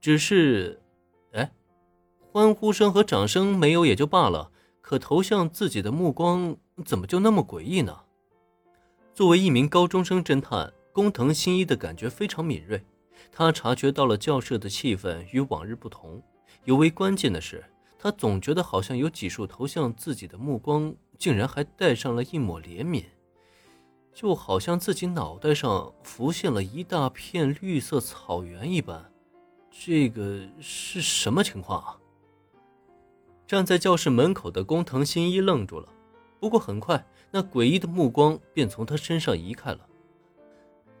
只是，哎，欢呼声和掌声没有也就罢了，可投向自己的目光怎么就那么诡异呢？作为一名高中生侦探，工藤新一的感觉非常敏锐，他察觉到了教室的气氛与往日不同。尤为关键的是，他总觉得好像有几束投向自己的目光，竟然还带上了一抹怜悯。就好像自己脑袋上浮现了一大片绿色草原一般，这个是什么情况啊？站在教室门口的工藤新一愣住了，不过很快那诡异的目光便从他身上移开了。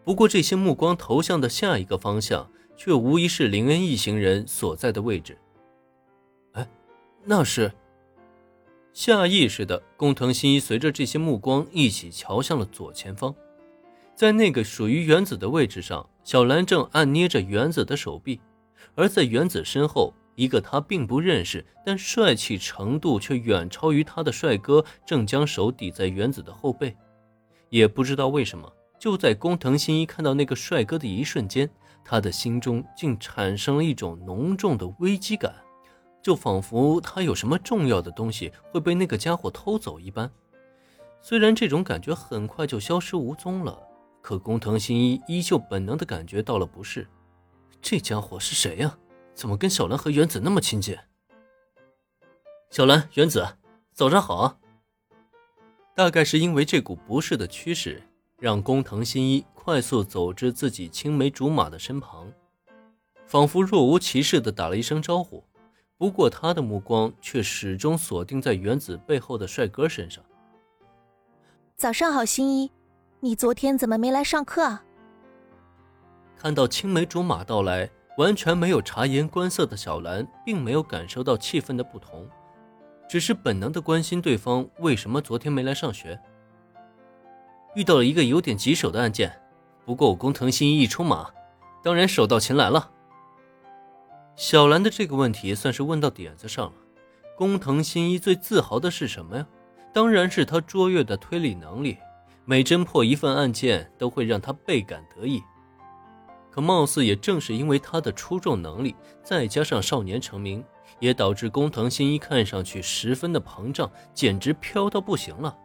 不过这些目光投向的下一个方向，却无疑是林恩一行人所在的位置。哎，那是。下意识的，工藤新一随着这些目光一起瞧向了左前方，在那个属于原子的位置上，小兰正按捏着原子的手臂，而在原子身后，一个他并不认识但帅气程度却远超于他的帅哥正将手抵在原子的后背。也不知道为什么，就在工藤新一看到那个帅哥的一瞬间，他的心中竟产生了一种浓重的危机感。就仿佛他有什么重要的东西会被那个家伙偷走一般。虽然这种感觉很快就消失无踪了，可工藤新一依旧本能的感觉到了不适。这家伙是谁呀？怎么跟小兰和原子那么亲近？小兰、原子，早上好啊！大概是因为这股不适的趋势，让工藤新一快速走至自己青梅竹马的身旁，仿佛若无其事的打了一声招呼。不过，他的目光却始终锁定在原子背后的帅哥身上。早上好，新一，你昨天怎么没来上课啊？看到青梅竹马到来，完全没有察言观色的小兰，并没有感受到气氛的不同，只是本能的关心对方为什么昨天没来上学。遇到了一个有点棘手的案件，不过我工藤新一一出马，当然手到擒来了。小兰的这个问题算是问到点子上了。工藤新一最自豪的是什么呀？当然是他卓越的推理能力。每侦破一份案件，都会让他倍感得意。可貌似也正是因为他的出众能力，再加上少年成名，也导致工藤新一看上去十分的膨胀，简直飘到不行了。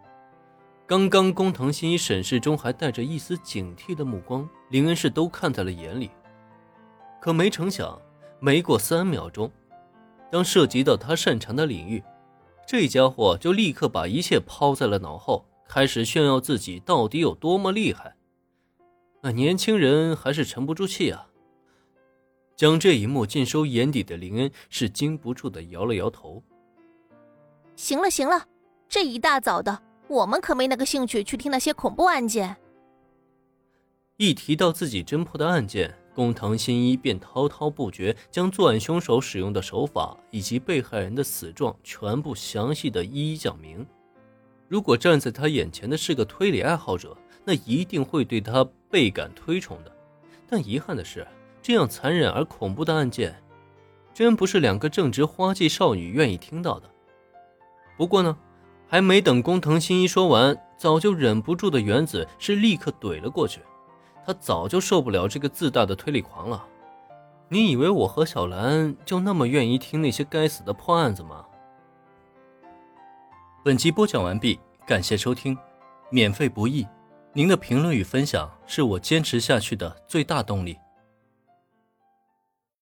刚刚工藤新一审视中还带着一丝警惕的目光，林恩是都看在了眼里。可没成想。没过三秒钟，当涉及到他擅长的领域，这家伙就立刻把一切抛在了脑后，开始炫耀自己到底有多么厉害。那年轻人还是沉不住气啊！将这一幕尽收眼底的林恩是禁不住的摇了摇头。行了行了，这一大早的，我们可没那个兴趣去听那些恐怖案件。一提到自己侦破的案件。工藤新一便滔滔不绝，将作案凶手使用的手法以及被害人的死状全部详细的一一讲明。如果站在他眼前的是个推理爱好者，那一定会对他倍感推崇的。但遗憾的是，这样残忍而恐怖的案件，真不是两个正值花季少女愿意听到的。不过呢，还没等工藤新一说完，早就忍不住的原子是立刻怼了过去。他早就受不了这个自大的推理狂了。你以为我和小兰就那么愿意听那些该死的破案子吗？本集播讲完毕，感谢收听，免费不易，您的评论与分享是我坚持下去的最大动力。